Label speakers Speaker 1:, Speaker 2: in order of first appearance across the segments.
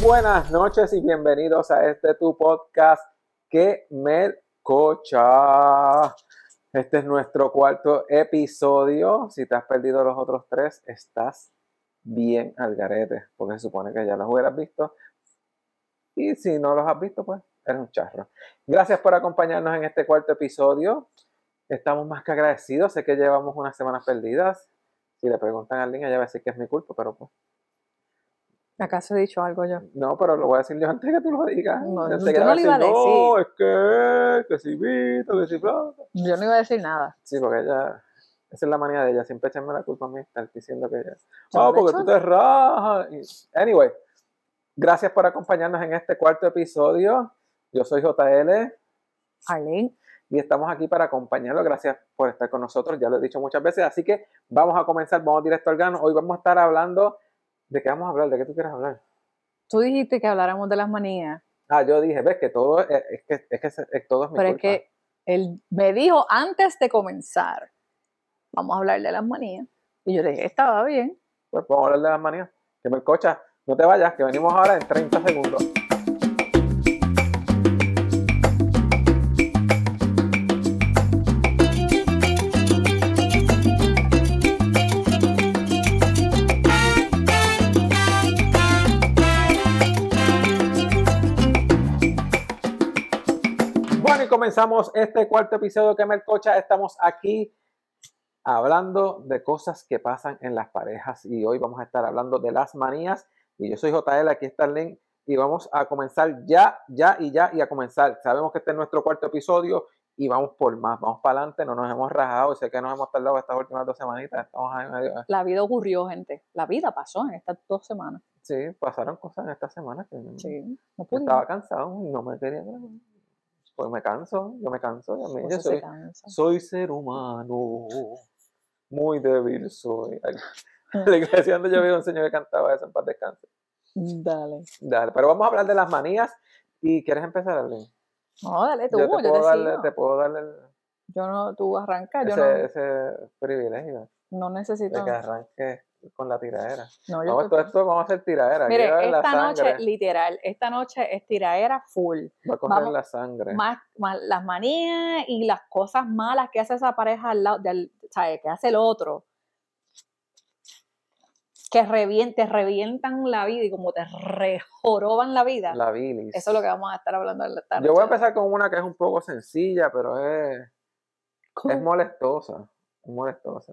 Speaker 1: buenas noches y bienvenidos a este tu podcast que me cocha. Este es nuestro cuarto episodio. Si te has perdido los otros tres, estás bien al garete, porque se supone que ya los hubieras visto. Y si no los has visto, pues eres un charro. Gracias por acompañarnos en este cuarto episodio. Estamos más que agradecidos. Sé que llevamos unas semanas perdidas. Si le preguntan a alguien, ella va a decir que es mi culpa, pero pues
Speaker 2: ¿Acaso he dicho algo yo?
Speaker 1: No, pero lo voy a decir yo antes que tú lo digas.
Speaker 2: No, yo no
Speaker 1: ella
Speaker 2: lo iba a
Speaker 1: decir, No, es que, que si vito, que si plata.
Speaker 2: Yo no iba a decir nada.
Speaker 1: Sí, porque ella, esa es la manía de ella, siempre echarme la culpa a mí, estar diciendo que ella. Ah,
Speaker 2: no
Speaker 1: porque tú te rajas. Anyway, gracias por acompañarnos en este cuarto episodio. Yo soy JL
Speaker 2: Arlene,
Speaker 1: y estamos aquí para acompañarlo. Gracias por estar con nosotros, ya lo he dicho muchas veces. Así que vamos a comenzar, vamos directo al grano. Hoy vamos a estar hablando. ¿De qué vamos a hablar? ¿De qué tú quieres hablar?
Speaker 2: tú dijiste que habláramos de las manías,
Speaker 1: Ah, yo dije, ves que todo es, es que, es que es- todo es mi
Speaker 2: pero es que él me dijo antes de comenzar, vamos a hablar de las manías. Y yo le dije, estaba bien.
Speaker 1: Pues vamos a hablar de las manías. Que me cocha, no te vayas, que venimos ahora en 30 segundos. Comenzamos este cuarto episodio que me cocha. Estamos aquí hablando de cosas que pasan en las parejas y hoy vamos a estar hablando de las manías y yo soy JL, aquí está el link y vamos a comenzar ya, ya y ya y a comenzar. Sabemos que este es nuestro cuarto episodio y vamos por más, vamos para adelante, no nos hemos rajado, sé que nos hemos tardado estas últimas dos semanitas, estamos ahí medio...
Speaker 2: La vida ocurrió, gente. La vida pasó en estas dos semanas.
Speaker 1: Sí, pasaron cosas en esta semana que
Speaker 2: Sí, no
Speaker 1: estaba cansado y no me quería grabar. Pues me canso, yo me canso, yo, me- yo soy, soy ser humano, muy débil soy. La iglesia donde yo vivo un señor que cantaba eso en paz descanse.
Speaker 2: Dale.
Speaker 1: Dale, pero vamos a hablar de las manías. ¿Y quieres empezar, Arlene?
Speaker 2: No, dale tú,
Speaker 1: Yo
Speaker 2: yo
Speaker 1: te
Speaker 2: te,
Speaker 1: puedo darle,
Speaker 2: sigo.
Speaker 1: te puedo darle el-
Speaker 2: Yo no, tú arrancas, yo no,
Speaker 1: ese privilegio
Speaker 2: no necesito.
Speaker 1: de que arranque con la tiradera.
Speaker 2: No, yo
Speaker 1: Vamos, todo esto vamos a hacer tiradera.
Speaker 2: Mire,
Speaker 1: la
Speaker 2: esta noche, literal, esta noche es tiraera full.
Speaker 1: va a
Speaker 2: vamos-
Speaker 1: la sangre.
Speaker 2: Más, más las manías y las cosas malas que hace esa pareja al lado, del, ¿sabe? que hace el otro, que revien- te revientan la vida y como te rejoroban la vida.
Speaker 1: La bilis.
Speaker 2: Eso es lo que vamos a estar hablando esta
Speaker 1: Yo voy a empezar con una que es un poco sencilla, pero es, es molestosa. Es molestosa.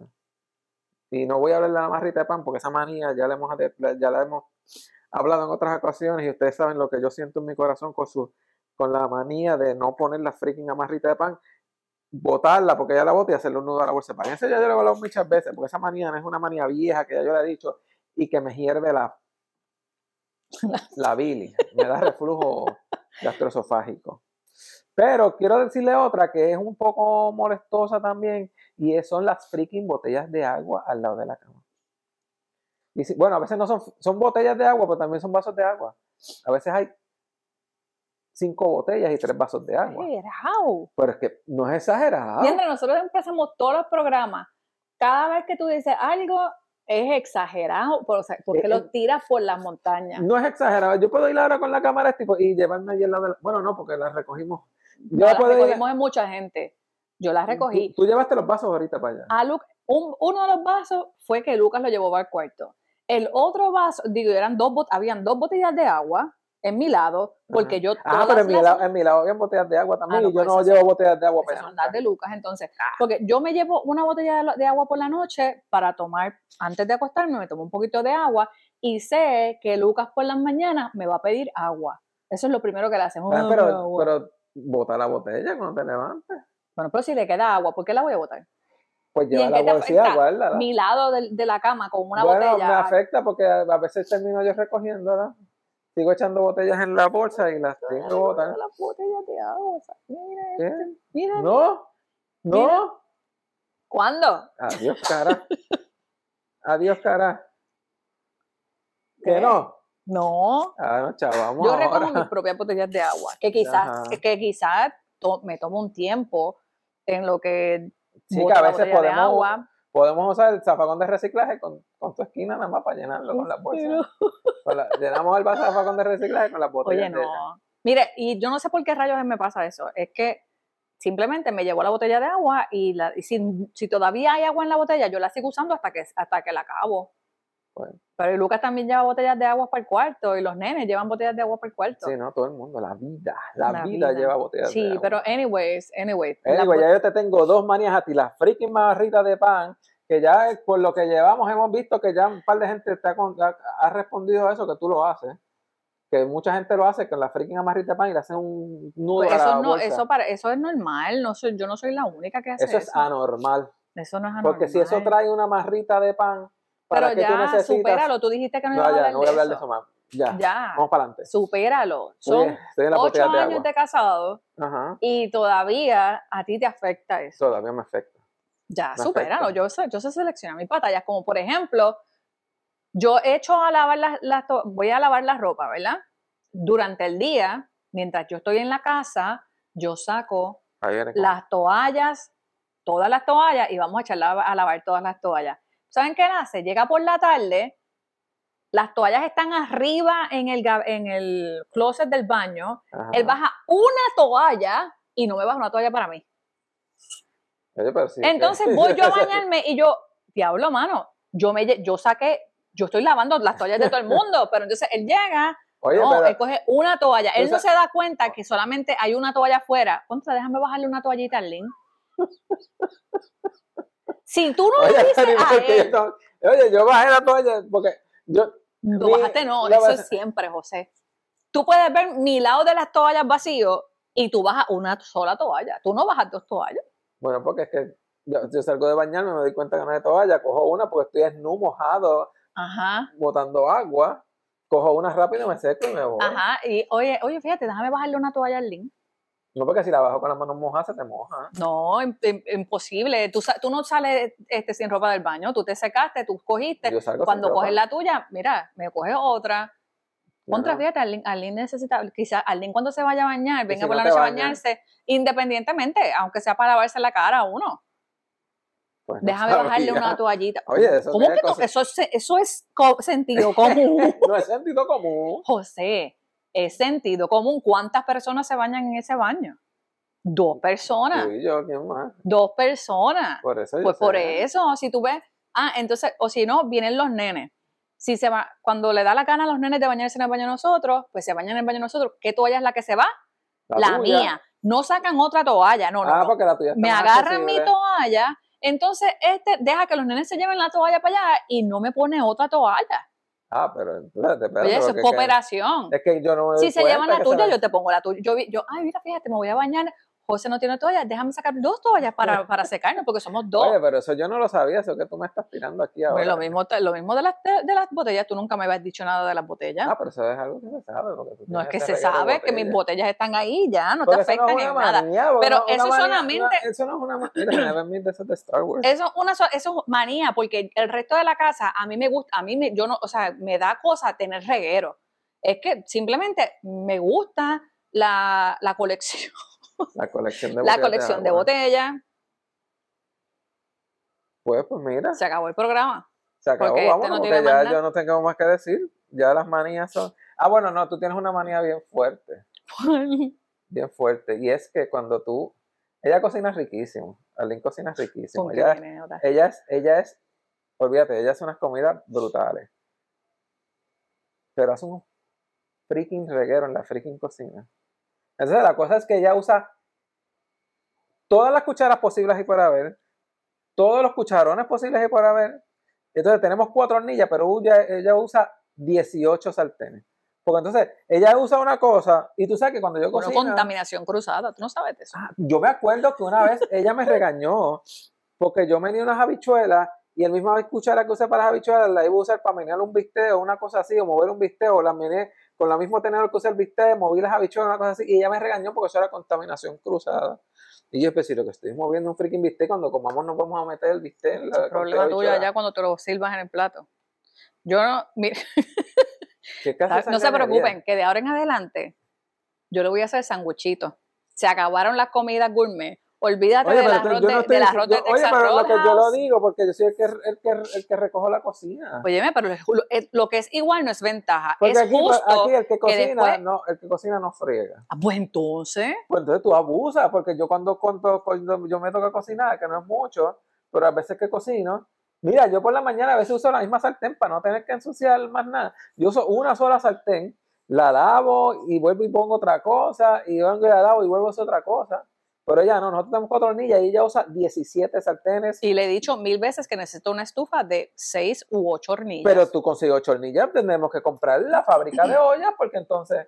Speaker 1: Y no voy a hablar de la marrita de pan porque esa manía ya la hemos, ya la hemos hablado en otras ocasiones y ustedes saben lo que yo siento en mi corazón con, su, con la manía de no poner la freaking amarrita de pan, botarla porque ya la bota y hacerle un nudo a la bolsa de pan. Eso ya yo lo he hablado muchas veces porque esa manía no es una manía vieja que ya yo le he dicho y que me hierve la, la bilis, me da reflujo gastroesofágico. Pero quiero decirle otra que es un poco molestosa también y son las freaking botellas de agua al lado de la cama. Y si- bueno, a veces no son, son botellas de agua, pero también son vasos de agua. A veces hay cinco botellas y tres vasos de agua.
Speaker 2: Exagerado.
Speaker 1: Pero es que no es exagerado.
Speaker 2: Y entre nosotros empezamos todos los programas. Cada vez que tú dices algo es exagerado, por- o sea, porque
Speaker 1: Eh,
Speaker 2: lo
Speaker 1: eh,
Speaker 2: tiras por las montañas.
Speaker 1: No es exagerado. Yo puedo ir ahora con la cámara tipo, y llevarme allí al lado de la... Bueno, no, porque la recogimos. Yo
Speaker 2: las
Speaker 1: ir-
Speaker 2: recogimos en mucha gente. Yo las recogí.
Speaker 1: Tú, tú llevaste los vasos ahorita para allá.
Speaker 2: A Lu- un- uno de los vasos fue que Lucas lo llevó al cuarto. El otro vaso, digo, eran dos habían dos botellas de agua en mi lado, porque yo
Speaker 1: Ah, pero en mi, lado, en mi lado había botellas de agua también
Speaker 2: Ah, no,
Speaker 1: y yo no llevo botellas de agua
Speaker 2: son las de Lucas, entonces, porque yo me llevo una botella de, de agua por la noche para tomar, antes de acostarme, me tomo un poquito de agua y sé que Lucas por las mañanas me va a pedir agua. Eso es lo primero que le hacemos.
Speaker 1: Ah, pero, pero bota la botella cuando te levantes.
Speaker 2: bueno, pero si le queda agua, ¿por qué la voy a botar?
Speaker 1: Pues
Speaker 2: ¿Y
Speaker 1: lleva la
Speaker 2: te
Speaker 1: bolsilla, guárdala.
Speaker 2: Mi lado del- de, la cama con una
Speaker 1: bueno,
Speaker 2: botella.
Speaker 1: me afecta porque a a veces termino yo recogiéndola. Sigo echando botellas en la bolsa y las tengo que botar.
Speaker 2: Las botellas de agua. Mira, este, mira.
Speaker 1: No, no.
Speaker 2: Mira. ¿Cuándo?
Speaker 1: Adiós, cara. Adiós, cara.
Speaker 2: ¿Qué?
Speaker 1: ¿Que no?
Speaker 2: No.
Speaker 1: Ah, no,
Speaker 2: Yo recojo mis propias botellas de agua, que quizás, que quizás to- me tomo un tiempo en lo que
Speaker 1: Sí, que a veces podemos-
Speaker 2: agua.
Speaker 1: Podemos usar el zafacón de reciclaje con, con tu esquina nada más para llenarlo con las bolsas. Con la- llenamos el zafacón de reciclaje con las botellas.
Speaker 2: Oye,
Speaker 1: de-
Speaker 2: no. Mire, y yo no sé por qué rayos me pasa eso. Es que simplemente me llevo la botella de agua y, la, y si, si todavía hay agua en la botella, yo la sigo usando hasta que, hasta que la acabo.
Speaker 1: Bueno.
Speaker 2: Pero Lucas también lleva botellas de agua para el cuarto y los nenes llevan botellas de agua para el cuarto.
Speaker 1: Sí, no, todo el mundo, la vida, la,
Speaker 2: La
Speaker 1: vida,
Speaker 2: vida.
Speaker 1: lleva botellas de
Speaker 2: Sí,
Speaker 1: agua.
Speaker 2: pero anyways, anyways.
Speaker 1: Anyway, ya yo te tengo dos manías a ti, las freaking barritas de pan, que ya por lo que llevamos hemos visto que ya un par de gente te ha, ha- respondido a eso, que tú lo haces. Que mucha gente lo hace con la freaking amarrita de pan y le hacen un nudo
Speaker 2: pues
Speaker 1: a la
Speaker 2: eso, no,
Speaker 1: bolsa.
Speaker 2: eso, para, eso es normal, no soy, yo no soy la única que hace
Speaker 1: Eso
Speaker 2: eso.
Speaker 1: es anormal.
Speaker 2: Eso no es anormal.
Speaker 1: Porque si eso trae una marrita de pan, ¿para
Speaker 2: Pero
Speaker 1: qué tú
Speaker 2: ya,
Speaker 1: necesitas?
Speaker 2: supéralo, tú dijiste que no,
Speaker 1: No,
Speaker 2: ibas a hablar
Speaker 1: no voy a hablar de
Speaker 2: eso.
Speaker 1: más. Ya,
Speaker 2: Ya,
Speaker 1: vamos para adelante.
Speaker 2: supéralo. Son
Speaker 1: la
Speaker 2: ocho
Speaker 1: de
Speaker 2: años de casado
Speaker 1: Ajá.
Speaker 2: y todavía a ti te afecta eso.
Speaker 1: Todavía me afecta.
Speaker 2: Ya,
Speaker 1: Me
Speaker 2: supéralo.
Speaker 1: afecta.
Speaker 2: Yo sé, yo sé seleccionar mis batallas. Como por ejemplo, yo echo a lavar las, to- voy a lavar la ropa, ¿verdad? Durante el día, mientras yo estoy en la casa, yo saco las toallas, todas las toallas, y vamos a echar a lavar todas las toallas. ¿Saben qué hace? Llega por la tarde, las toallas están arriba en el, en el closet del baño,
Speaker 1: Ajá.
Speaker 2: él baja una toalla y no me baja una toalla para mí. Entonces voy yo a bañarme y yo, diablo, mano, yo me yo saqué, yo estoy lavando las toallas de todo el mundo, pero entonces él llega,
Speaker 1: Oye,
Speaker 2: no,
Speaker 1: pero
Speaker 2: él coge una toalla, él no se da cuenta que solamente hay una toalla afuera. Contra, déjame bajarle una toallita al link. Si tú no le
Speaker 1: Oye,
Speaker 2: dices
Speaker 1: pero
Speaker 2: a
Speaker 1: yo
Speaker 2: él,
Speaker 1: no- oye, yo bajé la toalla porque yo mi-
Speaker 2: bajaste, no, eso
Speaker 1: base-
Speaker 2: es siempre, José. Tú puedes ver mi lado de las toallas vacío y tú bajas una sola toalla. Tú no bajas dos toallas.
Speaker 1: Bueno, porque es que yo, yo salgo de bañarme, me doy cuenta que no hay toalla, cojo una porque estoy desnudo, mojado,
Speaker 2: Ajá.
Speaker 1: botando agua, cojo una rápido, me seco y me voy.
Speaker 2: Ajá, y oye, oye, fíjate, déjame bajarle una toalla al link.
Speaker 1: No porque si la bajo con las manos mojadas se te moja.
Speaker 2: No, im- im- imposible. Tú, tú no sales este, sin ropa del baño, tú te secaste, tú cogiste. Cuando coges la tuya, mira, me coges otra. Contra, fíjate, Arlene, Arlene necesita, quizá Arlene cuando se vaya a bañar, venga
Speaker 1: si
Speaker 2: por
Speaker 1: no
Speaker 2: la noche a bañarse, independientemente, aunque sea para lavarse la cara a uno.
Speaker 1: Pues no
Speaker 2: Déjame bajarle una toallita.
Speaker 1: Oye, eso
Speaker 2: ¿Cómo que no?
Speaker 1: cosas-
Speaker 2: Eso es, eso es co- sentido común.
Speaker 1: No es sentido común.
Speaker 2: José, es sentido común. ¿Cuántas personas se bañan en ese baño? Dos personas.
Speaker 1: Tú y yo, ¿quién más?
Speaker 2: Dos personas.
Speaker 1: Por eso yo
Speaker 2: Pues por eso, si tú ves, ah, entonces, o si no, vienen los nenes. Si se va, cuando le da la gana a los nenes de bañarse en el baño de nosotros, pues se bañan en el baño de nosotros. ¿Qué toalla es la que se va? La, mía. No sacan otra toalla, no, no.
Speaker 1: Ah,
Speaker 2: no.
Speaker 1: porque la tuya está
Speaker 2: Me agarran mi toalla, entonces este deja que los nenes se lleven la toalla para allá y no me pone otra toalla.
Speaker 1: Ah, pero espérate, espérate.
Speaker 2: Oye, eso es
Speaker 1: es que-
Speaker 2: cooperación.
Speaker 1: Es que yo no me
Speaker 2: Si se llevan la tuya, yo te pongo la tuya. Yo, yo, ay, mira, fíjate, me voy a bañar. José no tiene toalla, déjame sacar dos toallas para, para secarnos, porque somos dos.
Speaker 1: Oye, pero eso yo no lo sabía, eso que tú me estás tirando aquí ahora.
Speaker 2: Pues lo mismo, lo mismo de, las, de, de las botellas, tú nunca me habías dicho nada de las botellas.
Speaker 1: Ah, pero eso es algo que se sabe. porque tú
Speaker 2: no es que se sabe que mis
Speaker 1: botellas.
Speaker 2: están ahí ya, no
Speaker 1: Porque
Speaker 2: te
Speaker 1: no
Speaker 2: afectan
Speaker 1: es
Speaker 2: en nada.
Speaker 1: manía,
Speaker 2: Pero
Speaker 1: una- una
Speaker 2: eso
Speaker 1: manía-
Speaker 2: solamente-
Speaker 1: una- eso no es una manía. Mira, eso es de Star Wars.
Speaker 2: Eso es una so- eso es manía, porque el resto de la casa, a mí me gusta, a mí me, yo no, o sea, me da cosa tener reguero. Es que simplemente me gusta la, la colección,
Speaker 1: La colección de
Speaker 2: la
Speaker 1: botellas
Speaker 2: colección de
Speaker 1: agua.
Speaker 2: botellas.
Speaker 1: Pues, pues mira,
Speaker 2: Se acabó el programa.
Speaker 1: se acabó.
Speaker 2: este
Speaker 1: Vámonos,
Speaker 2: no
Speaker 1: porque
Speaker 2: tiene
Speaker 1: ya yo no tengo más que decir. Ya las manías son. Ah, bueno, no, tú tienes una manía bien fuerte. Bien fuerte. Y es que cuando tú. Ella cocina riquísimo. Arlene cocina riquísimo.
Speaker 2: ¿Con qué
Speaker 1: Ella, ella es, ella es, olvídate, ella hace unas comidas brutales. Pero hace un freaking reguero en la freaking cocina. Entonces la cosa es que ella usa todas las cucharas posibles y por haber, todos los cucharones posibles y por haber. Entonces tenemos cuatro hornillas, pero ella, ella usa 18 sartenes. Porque entonces ella usa una cosa y tú sabes que cuando yo cocino...
Speaker 2: contaminación cruzada, tú no sabes de eso.
Speaker 1: Ah, yo me acuerdo que una vez ella me regañó porque yo me di unas habichuelas y el misma cuchara que usé para las habichuelas la iba a usar para menear un bistec o una cosa así, o mover un bistec, o la meneé con la misma tenedor que usé el bistec, moví las habichuelas, una cosa así, y ella me regañó porque eso era contaminación cruzada. Y yo, pues si lo que estoy moviendo un freaking bistec, cuando comamos nos vamos a meter el bistec en la
Speaker 2: Problema tuyo allá cuando te lo sirvas en el plato. Yo no, mira,
Speaker 1: ¿Qué clase de
Speaker 2: no se preocupen, que de ahora en adelante yo le voy a hacer sanguchitos. Se acabaron las comidas gourmet. Olvídate
Speaker 1: Oye,
Speaker 2: del arroz, de,
Speaker 1: no estoy
Speaker 2: del arroz de
Speaker 1: yo- Oye,
Speaker 2: Texas
Speaker 1: pero lo que yo lo digo, porque yo soy el que, el que, el que recojo la cocina.
Speaker 2: Óyeme, pero lo, eh, lo que es igual no es ventaja.
Speaker 1: Porque
Speaker 2: es
Speaker 1: aquí, pues,
Speaker 2: justo.
Speaker 1: aquí el que cocina,
Speaker 2: después-
Speaker 1: no, el que cocina no friega.
Speaker 2: Ah, Pues entonces,
Speaker 1: Pues entonces tú abusas, porque yo cuando, cuando, cuando yo me toca cocinar, que no es mucho, pero a veces que cocino, mira, yo por la mañana a veces uso la misma sartén para no tener que ensuciar más nada. Yo uso una sola sartén, la lavo y vuelvo y pongo otra cosa, y vengo y la lavo y vuelvo a hacer otra cosa. Pero ella no, nosotros tenemos cuatro hornillas y ella usa 17 sartenes.
Speaker 2: y le he dicho mil veces que necesito una estufa de seis u ocho hornillas.
Speaker 1: Pero tú consigues ocho hornillas, tenemos que comprar la fábrica de ollas, porque entonces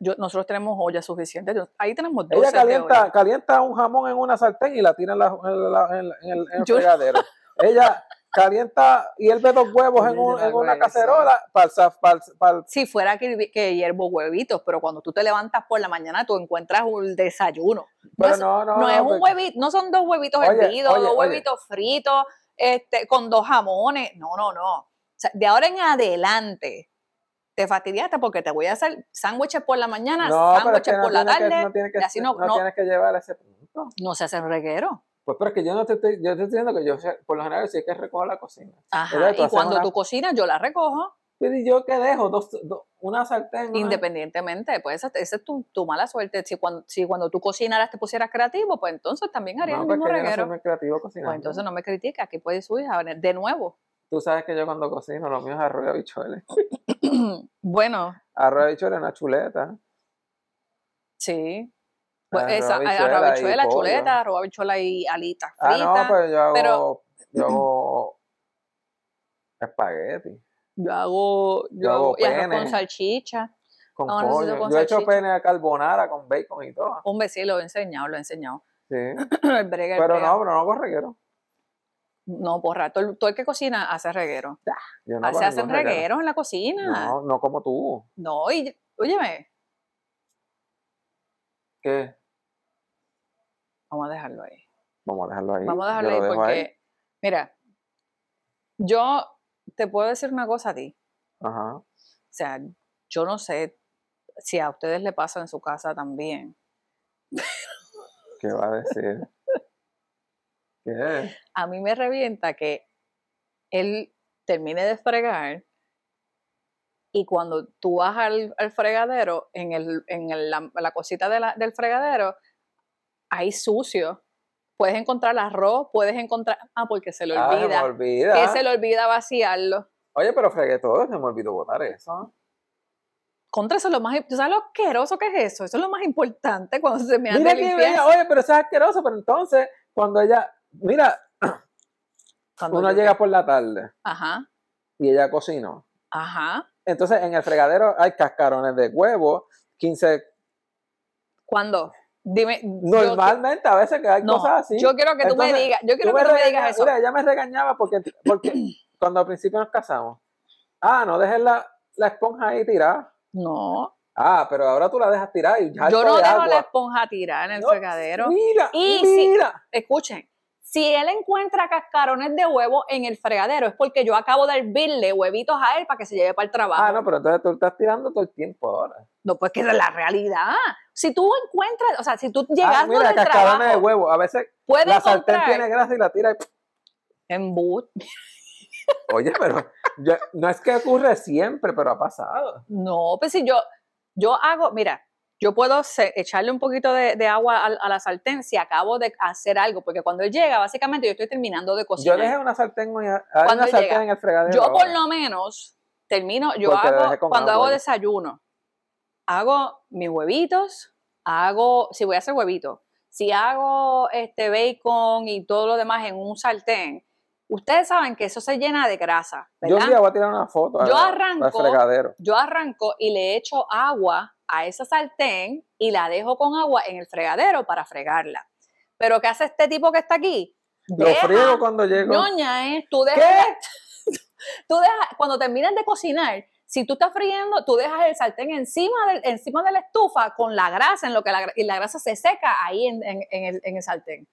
Speaker 2: Yo- nosotros tenemos ollas suficientes. Ahí tenemos dos
Speaker 1: ella
Speaker 2: de
Speaker 1: calienta, calienta un jamón en una sartén y la tira en, la- en la- en la- en el, el fregadero. Ella calienta y hierve dos huevos en, un- una cacerola para
Speaker 2: Si fuera que, que hiervo huevitos, pero cuando tú te levantas por la mañana, tú encuentras un desayuno. No
Speaker 1: Pero
Speaker 2: es,
Speaker 1: no, no,
Speaker 2: no
Speaker 1: no,
Speaker 2: es un
Speaker 1: porque-
Speaker 2: huevito, no son dos huevitos
Speaker 1: Oye,
Speaker 2: hervidos,
Speaker 1: oye,
Speaker 2: dos
Speaker 1: oye.
Speaker 2: huevitos fritos, este, con dos jamones. No, no, no. O sea, de ahora en adelante te fastidiaste porque te voy a hacer sándwiches por la mañana,
Speaker 1: No, pero es
Speaker 2: sándwiches
Speaker 1: que no
Speaker 2: por la
Speaker 1: que-
Speaker 2: tarde.
Speaker 1: no que,
Speaker 2: y así no-
Speaker 1: no
Speaker 2: no-
Speaker 1: tienes que llevar ese punto.
Speaker 2: No se hacen reguero.
Speaker 1: Pues pero es que yo no te estoy, yo te estoy diciendo que yo por lo general sí que recojo la cocina.
Speaker 2: Ajá. Y cuando
Speaker 1: una-
Speaker 2: tú cocinas, yo la recojo
Speaker 1: Y yo qué dejo, dos, dos- una sartén. una-
Speaker 2: independientemente. Pues esa, esa es tu, tu mala suerte. Si cuando, si cuando tú cocinaras te pusieras creativo, pues entonces también harías
Speaker 1: No,
Speaker 2: el mismo
Speaker 1: no
Speaker 2: reguero.
Speaker 1: muy creativo cocinando.
Speaker 2: Pues entonces no me critica, aquí puedes subir a de nuevo.
Speaker 1: Tú sabes que yo cuando cocino, lo mío es arroz y habichuelas.
Speaker 2: bueno,
Speaker 1: Arroz y habichuelas, una chuleta.
Speaker 2: sí. Pues
Speaker 1: Arroz,
Speaker 2: esa,
Speaker 1: habichuela, pollo.
Speaker 2: chuleta, habichuela y alitas
Speaker 1: Ah,
Speaker 2: fritas.
Speaker 1: no, pues yo hago,
Speaker 2: pero-
Speaker 1: yo hago espagueti
Speaker 2: Yo hago, yo,
Speaker 1: Yo hago
Speaker 2: y arroz con
Speaker 1: pene.
Speaker 2: salchicha.
Speaker 1: con
Speaker 2: No,
Speaker 1: pollo.
Speaker 2: con
Speaker 1: yo he hecho
Speaker 2: salchicha.
Speaker 1: pene a carbonara con bacon y todo.
Speaker 2: Un besito, lo he enseñado, lo he enseñado.
Speaker 1: Sí.
Speaker 2: el brega, el
Speaker 1: Pero
Speaker 2: brega.
Speaker 1: no, pero no hago reguero.
Speaker 2: No, porra, todo, el- todo el que cocina hace reguero.
Speaker 1: Yo no
Speaker 2: Ah, se hacen
Speaker 1: ningún reguero.
Speaker 2: regueros en la cocina.
Speaker 1: No, no como tú.
Speaker 2: No, y óyeme,
Speaker 1: ¿Qué?
Speaker 2: Vamos a dejarlo ahí.
Speaker 1: Vamos a dejarlo ahí.
Speaker 2: Vamos a dejarlo
Speaker 1: lo
Speaker 2: ahí porque, mira, yo te puedo decir una cosa a ti.
Speaker 1: Ajá.
Speaker 2: O sea, yo no sé si a ustedes le pasa en su casa también.
Speaker 1: ¿Qué va a decir? ¿Qué?
Speaker 2: A mí me revienta que él termine de fregar y cuando tú vas al, al fregadero, en, el, en el- la, la cosita de la- del fregadero, hay sucio. Puedes encontrar arroz, puedes encontrar... Ah, porque se le
Speaker 1: Ah, se me
Speaker 2: olvida.
Speaker 1: olvida.
Speaker 2: que se le olvida vaciarlo.
Speaker 1: Oye, pero fregué todo, se me olvidó botar eso.
Speaker 2: Contra eso es lo más... ¿Tú sabes lo asqueroso que es eso? Eso es lo más importante cuando se me
Speaker 1: Mira
Speaker 2: hace
Speaker 1: que oye, pero eso es asqueroso, pero entonces, cuando ella, mira,
Speaker 2: Cuando
Speaker 1: uno llega por la tarde
Speaker 2: Ajá,
Speaker 1: y ella cocinó.
Speaker 2: ajá.
Speaker 1: Entonces, en el fregadero hay cascarones de huevo, 15,
Speaker 2: ¿Cuándo? Dime. yo-
Speaker 1: normalmente a veces que hay
Speaker 2: no,
Speaker 1: cosas así.
Speaker 2: yo quiero que tú me digas, yo quiero que tú me digas eso.
Speaker 1: Mira, ella me regañaba porque, porque cuando al principio nos casamos, ah, no dejes la, la esponja ahí tirada.
Speaker 2: No,
Speaker 1: Ah, pero ahora tú la dejas tirar y ya
Speaker 2: yo no
Speaker 1: de
Speaker 2: dejo
Speaker 1: agua.
Speaker 2: la esponja tirada en el
Speaker 1: No,
Speaker 2: fregadero.
Speaker 1: Mira,
Speaker 2: Y si-
Speaker 1: mira.
Speaker 2: Escuchen, si él encuentra cascarones de huevo en el fregadero es porque yo acabo de hervirle huevitos a él para que se lleve para el trabajo.
Speaker 1: Ah, no, pero entonces tú estás tirando todo el tiempo ahora.
Speaker 2: No, pues que esa es la realidad. Si tú encuentras, o sea, si tú
Speaker 1: Ah,
Speaker 2: llegando
Speaker 1: mira,
Speaker 2: del
Speaker 1: cascarones de
Speaker 2: trabajo
Speaker 1: huevo. A veces la sartén tiene grasa y la tira. y-
Speaker 2: embut.
Speaker 1: Oye, pero yo- no es que ocurre siempre, pero ha pasado.
Speaker 2: No, pues si yo, yo hago, mira, yo puedo se- echarle un poquito de, de agua a, a la sartén si acabo de hacer algo, porque cuando él llega, básicamente yo estoy terminando de
Speaker 1: Yo
Speaker 2: cocinar.
Speaker 1: dejé una sartén, una sartén
Speaker 2: llega,
Speaker 1: en el fregadero.
Speaker 2: Yo por lo menos termino, yo hago, cuando
Speaker 1: agua
Speaker 2: hago desayuno, hago mis huevitos, hago, si voy a hacer huevitos, si hago este bacon y todo lo demás en un sartén, ustedes saben que eso se llena de grasa,
Speaker 1: Yo día voy a tirar una foto
Speaker 2: Yo arranco-. Yo arranco y le echo agua a esa sartén y la dejo con agua en el fregadero para fregarla. Pero ¿qué hace este tipo que está aquí?
Speaker 1: Lo
Speaker 2: Deja-
Speaker 1: friego cuando llego.
Speaker 2: Ñoña, ¿eh? Tú dejas,
Speaker 1: ¿Qué?
Speaker 2: tú dejas, cuando terminas de cocinar, si tú estás friendo, tú dejas el sartén encima, del, encima de la estufa con la grasa, en lo que la, y la grasa se seca ahí en, en- en el, en el sartén.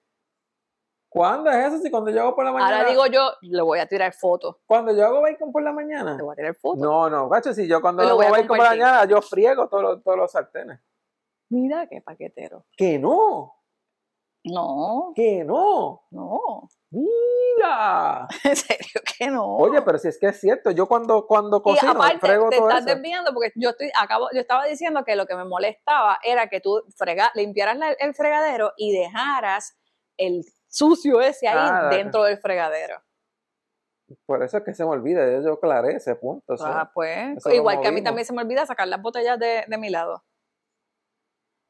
Speaker 1: ¿Cuándo es eso? Si cuando yo hago por la mañana.
Speaker 2: Ahora digo yo, le voy a tirar fotos.
Speaker 1: Cuando yo hago bacon por la mañana.
Speaker 2: Le voy a tirar fotos.
Speaker 1: No, no, gacho, si yo cuando hago bacon por la
Speaker 2: compartir.
Speaker 1: mañana, yo friego todos los, todos los sartenes.
Speaker 2: Mira qué paquetero.
Speaker 1: Que no.
Speaker 2: No,
Speaker 1: ¿Qué no?
Speaker 2: no.
Speaker 1: Mira.
Speaker 2: En serio que no.
Speaker 1: Oye, pero si es que es cierto, yo cuando, cuando
Speaker 2: y
Speaker 1: cocino,
Speaker 2: aparte
Speaker 1: frego
Speaker 2: te
Speaker 1: todo
Speaker 2: estás
Speaker 1: eso.
Speaker 2: desviando porque yo estoy acabo yo estaba diciendo que lo que me molestaba era que tú frega, limpiaras la- el fregadero y dejaras el sucio ese ahí
Speaker 1: Ah,
Speaker 2: dentro del fregadero.
Speaker 1: Por eso es que se me olvida, yo, yo aclaré ese punto.
Speaker 2: Ah, pues, igual que a mí también se me olvida sacar las botellas de, de mi lado.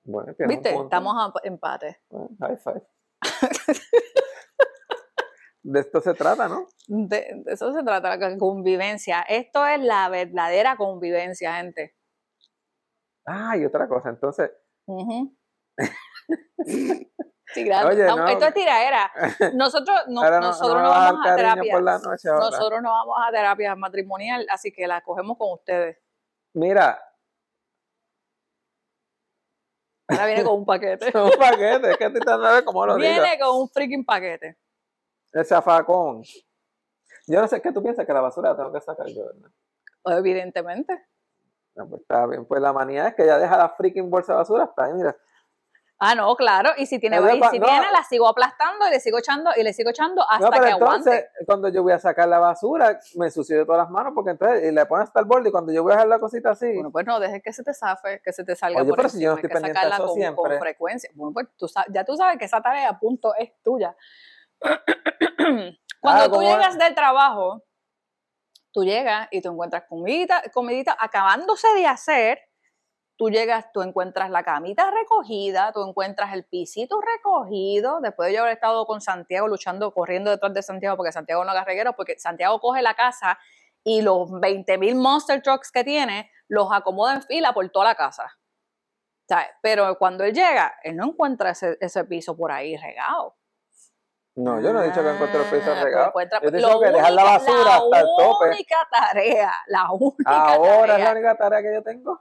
Speaker 1: bueno,
Speaker 2: ¿Viste? Estamos a empate.
Speaker 1: Bueno, high five. De esto se trata, ¿no?
Speaker 2: De, de eso se trata, la convivencia. Esto es la verdadera convivencia, gente.
Speaker 1: Ah, y otra cosa, entonces.
Speaker 2: Sí.
Speaker 1: Oye, no.
Speaker 2: Esto es tiraera. Nosotros no, nosotros
Speaker 1: no a
Speaker 2: vamos a terapia. Nosotros no vamos a terapia matrimonial, así que la cogemos con ustedes.
Speaker 1: Mira,
Speaker 2: Ahora viene con un paquete.
Speaker 1: un paquete, es que estoy tratando de cómo lo digo.
Speaker 2: viene con un freaking paquete.
Speaker 1: El zafacón. Yo no sé, ¿qué tú piensas? Que la basura la tengo que sacar yo, ¿verdad?
Speaker 2: Evidentemente.
Speaker 1: No, pues está bien. Pues la manía es que ya deja la freaking bolsa de basura hasta ahí, mira.
Speaker 2: Ah, no, claro. Y si tiene, y si
Speaker 1: no.
Speaker 2: tiene, la sigo aplastando y le sigo echando y le sigo echando hasta
Speaker 1: No, pero
Speaker 2: que
Speaker 1: entonces,
Speaker 2: aguante.
Speaker 1: cuando yo voy a sacar la basura, me ensucio de todas las manos, porque entonces y le pones hasta el borde y cuando yo voy a dejar la cosita así,
Speaker 2: Bueno, pues no dejes que se te zafe, que se te salga
Speaker 1: Oye,
Speaker 2: por
Speaker 1: pero si yo no estoy
Speaker 2: hay que
Speaker 1: pendiente
Speaker 2: sacarla
Speaker 1: eso
Speaker 2: con, con
Speaker 1: siempre.
Speaker 2: frecuencia. Bueno, pues tú ya tú sabes que esa tarea, punto, es tuya. Cuando
Speaker 1: Ah,
Speaker 2: tú llegas del trabajo, tú llegas y tú encuentras comidita, comidita acabándose de hacer, tú llegas, tú encuentras la camita recogida, tú encuentras el pisito recogido, después de yo haber estado con Santiago luchando, corriendo detrás de Santiago, porque Santiago no haga reguero, porque Santiago coge la casa y los 20.000 monster trucks que tiene, los acomoda en fila por toda la casa. ¿Sabes? Pero cuando él llega, él no encuentra ese, ese piso por ahí regado.
Speaker 1: No, yo no he dicho que encuentre el piso
Speaker 2: Ah,
Speaker 1: regado.
Speaker 2: encuentra-
Speaker 1: Yo te dicho que dejar la basura hasta el tope.
Speaker 2: La única tarea, la única
Speaker 1: Ahora es la única tarea que yo tengo.